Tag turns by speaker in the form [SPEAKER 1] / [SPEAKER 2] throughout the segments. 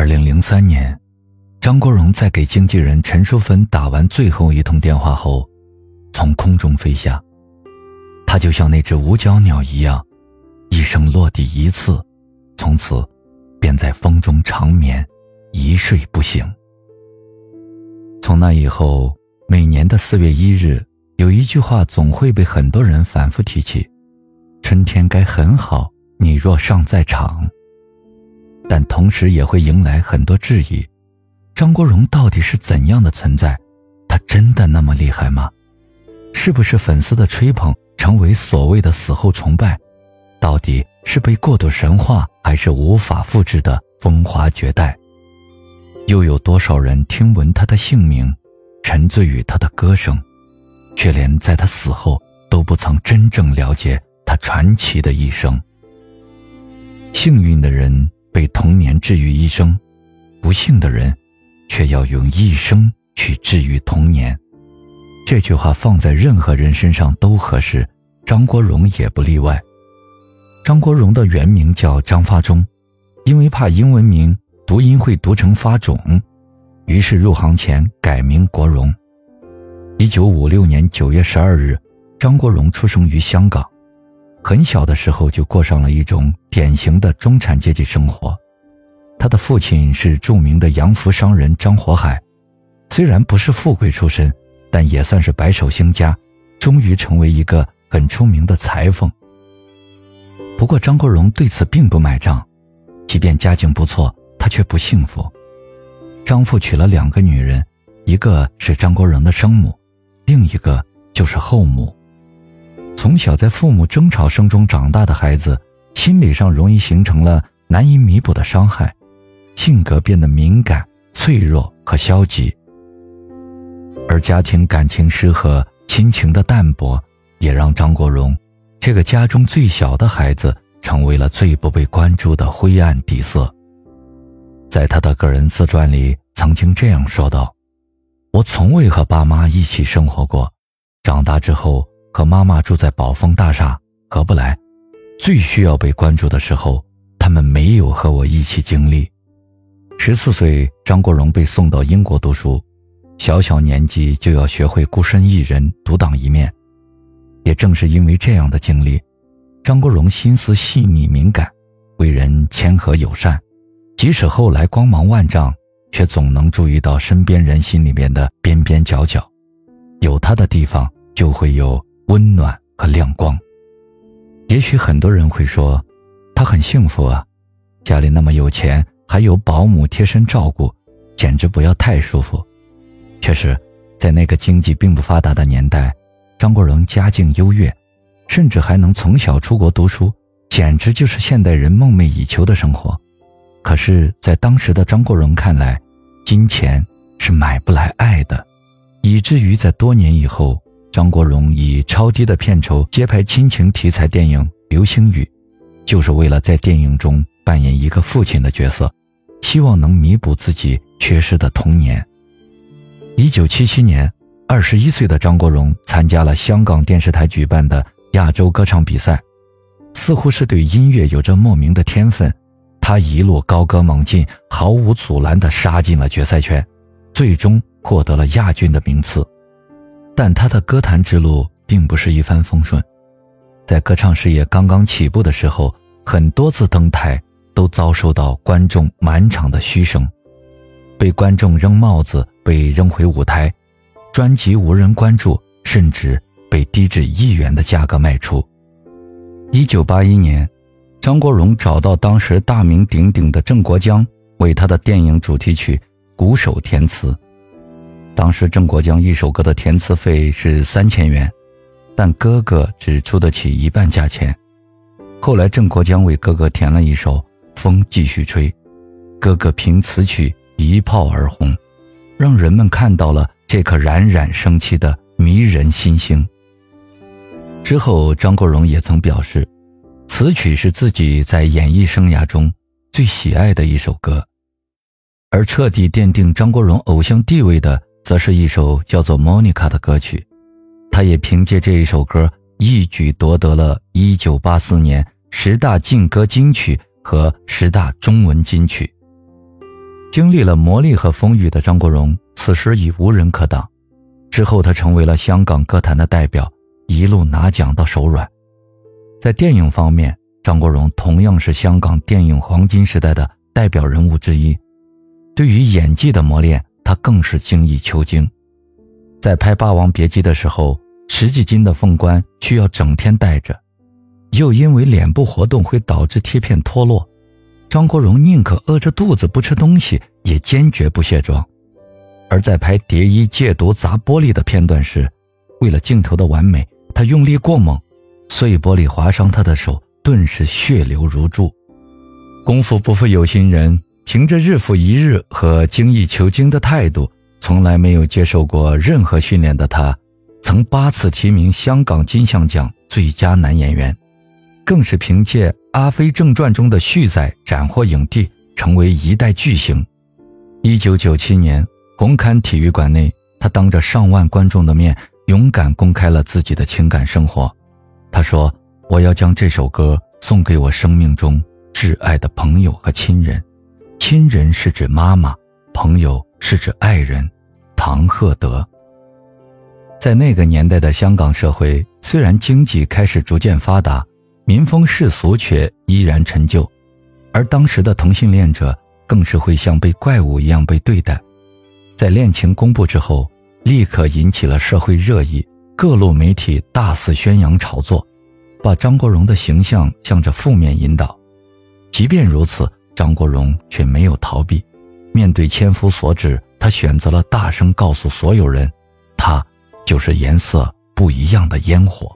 [SPEAKER 1] 二零零三年，张国荣在给经纪人陈淑芬打完最后一通电话后，从空中飞下。他就像那只无脚鸟一样，一生落地一次，从此便在风中长眠，一睡不醒。从那以后，每年的四月一日，有一句话总会被很多人反复提起：“春天该很好，你若尚在场。”但同时也会迎来很多质疑：张国荣到底是怎样的存在？他真的那么厉害吗？是不是粉丝的吹捧成为所谓的死后崇拜？到底是被过度神话，还是无法复制的风华绝代？又有多少人听闻他的姓名，沉醉于他的歌声，却连在他死后都不曾真正了解他传奇的一生？幸运的人。被童年治愈一生，不幸的人，却要用一生去治愈童年。这句话放在任何人身上都合适，张国荣也不例外。张国荣的原名叫张发忠，因为怕英文名读音会读成发肿，于是入行前改名国荣。一九五六年九月十二日，张国荣出生于香港。很小的时候就过上了一种典型的中产阶级生活，他的父亲是著名的洋服商人张火海，虽然不是富贵出身，但也算是白手兴家，终于成为一个很出名的裁缝。不过张国荣对此并不买账，即便家境不错，他却不幸福。张父娶了两个女人，一个是张国荣的生母，另一个就是后母。从小在父母争吵声中长大的孩子，心理上容易形成了难以弥补的伤害，性格变得敏感、脆弱和消极。而家庭感情失和、亲情的淡薄，也让张国荣这个家中最小的孩子成为了最不被关注的灰暗底色。在他的个人自传里，曾经这样说道：“我从未和爸妈一起生活过，长大之后。”和妈妈住在宝丰大厦，合不来。最需要被关注的时候，他们没有和我一起经历。十四岁，张国荣被送到英国读书，小小年纪就要学会孤身一人独当一面。也正是因为这样的经历，张国荣心思细腻敏感，为人谦和友善。即使后来光芒万丈，却总能注意到身边人心里面的边边角角。有他的地方，就会有。温暖和亮光。也许很多人会说，他很幸福啊，家里那么有钱，还有保姆贴身照顾，简直不要太舒服。确实，在那个经济并不发达的年代，张国荣家境优越，甚至还能从小出国读书，简直就是现代人梦寐以求的生活。可是，在当时的张国荣看来，金钱是买不来爱的，以至于在多年以后。张国荣以超低的片酬接拍亲情题材电影《流星雨》，就是为了在电影中扮演一个父亲的角色，希望能弥补自己缺失的童年。一九七七年，二十一岁的张国荣参加了香港电视台举办的亚洲歌唱比赛，似乎是对音乐有着莫名的天分，他一路高歌猛进，毫无阻拦地杀进了决赛圈，最终获得了亚军的名次。但他的歌坛之路并不是一帆风顺，在歌唱事业刚刚起步的时候，很多次登台都遭受到观众满场的嘘声，被观众扔帽子，被扔回舞台，专辑无人关注，甚至被低至一元的价格卖出。一九八一年，张国荣找到当时大名鼎鼎的郑国江，为他的电影主题曲鼓手填词。当时郑国江一首歌的填词费是三千元，但哥哥只出得起一半价钱。后来郑国江为哥哥填了一首《风继续吹》，哥哥凭此曲一炮而红，让人们看到了这颗冉冉升起的迷人新星。之后，张国荣也曾表示，此曲是自己在演艺生涯中最喜爱的一首歌，而彻底奠定张国荣偶像地位的。则是一首叫做《Monica》的歌曲，他也凭借这一首歌一举夺得了1984年十大劲歌金曲和十大中文金曲。经历了磨砺和风雨的张国荣，此时已无人可挡。之后，他成为了香港歌坛的代表，一路拿奖到手软。在电影方面，张国荣同样是香港电影黄金时代的代表人物之一。对于演技的磨练，他更是精益求精。在拍《霸王别姬》的时候，十几斤的凤冠需要整天戴着，又因为脸部活动会导致贴片脱落，张国荣宁可饿着肚子不吃东西，也坚决不卸妆。而在拍蝶衣借毒砸玻璃的片段时，为了镜头的完美，他用力过猛，碎玻璃划伤他的手，顿时血流如注。功夫不负有心人，凭着日复一日和精益求精的态度，从来没有接受过任何训练的他，曾八次提名香港金像奖最佳男演员，更是凭借《阿飞正传》中的旭仔斩获影帝，成为一代巨星。一九九七年。红磡体育馆内，他当着上万观众的面，勇敢公开了自己的情感生活。他说：“我要将这首歌送给我生命中挚爱的朋友和亲人。亲人是指妈妈，朋友是指爱人，唐鹤德。”在那个年代的香港社会，虽然经济开始逐渐发达，民风世俗却依然陈旧，而当时的同性恋者更是会像被怪物一样被对待。在恋情公布之后，立刻引起了社会热议，各路媒体大肆宣扬炒作，把张国荣的形象向着负面引导。即便如此，张国荣却没有逃避，面对千夫所指，他选择了大声告诉所有人，他就是颜色不一样的烟火。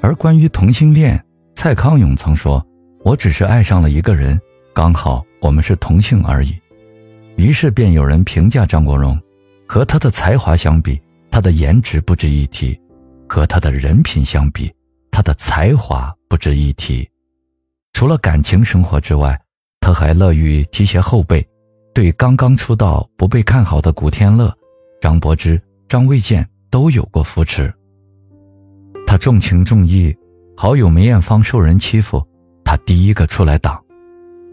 [SPEAKER 1] 而关于同性恋，蔡康永曾说：“我只是爱上了一个人，刚好我们是同性而已。”于是便有人评价张国荣，和他的才华相比，他的颜值不值一提；和他的人品相比，他的才华不值一提。除了感情生活之外，他还乐于提携后辈，对刚刚出道不被看好的古天乐、张柏芝、张卫健都有过扶持。他重情重义，好友梅艳芳受人欺负，他第一个出来挡。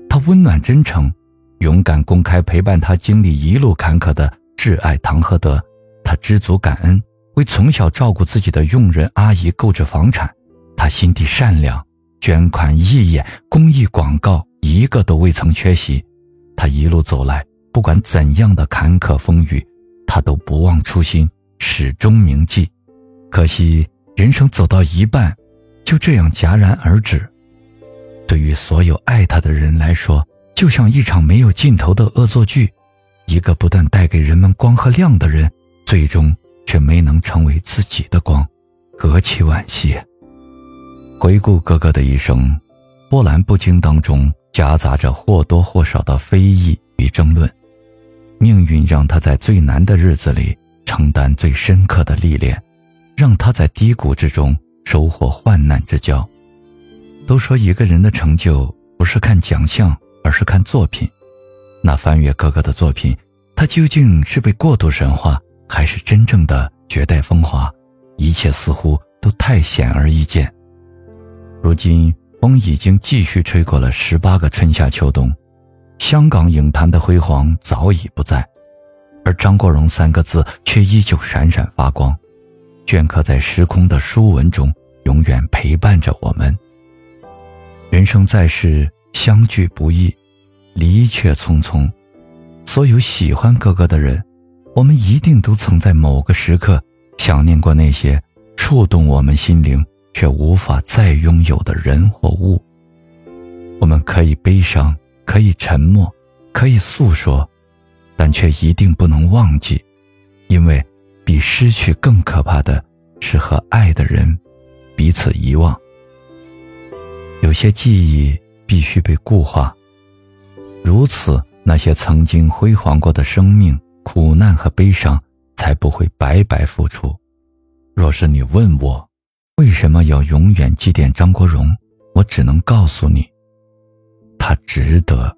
[SPEAKER 1] 他温暖真诚。勇敢公开陪伴他经历一路坎坷的挚爱唐鹤德，他知足感恩，为从小照顾自己的佣人阿姨购置房产。他心地善良，捐款义演、公益广告一个都未曾缺席。他一路走来，不管怎样的坎坷风雨，他都不忘初心，始终铭记。可惜人生走到一半，就这样戛然而止。对于所有爱他的人来说，就像一场没有尽头的恶作剧，一个不断带给人们光和亮的人，最终却没能成为自己的光，何其惋惜！回顾哥哥的一生，波澜不惊当中夹杂着或多或少的非议与争论，命运让他在最难的日子里承担最深刻的历练，让他在低谷之中收获患难之交。都说一个人的成就不是看奖项。而是看作品，那翻阅哥哥的作品，他究竟是被过度神话，还是真正的绝代风华？一切似乎都太显而易见。如今风已经继续吹过了十八个春夏秋冬，香港影坛的辉煌早已不在，而张国荣三个字却依旧闪闪发光，镌刻在时空的书文中，永远陪伴着我们。人生在世。相聚不易，离却匆匆。所有喜欢哥哥的人，我们一定都曾在某个时刻想念过那些触动我们心灵却无法再拥有的人或物。我们可以悲伤，可以沉默，可以诉说，但却一定不能忘记，因为比失去更可怕的是和爱的人彼此遗忘。有些记忆。必须被固化，如此，那些曾经辉煌过的生命、苦难和悲伤才不会白白付出。若是你问我，为什么要永远祭奠张国荣，我只能告诉你，他值得。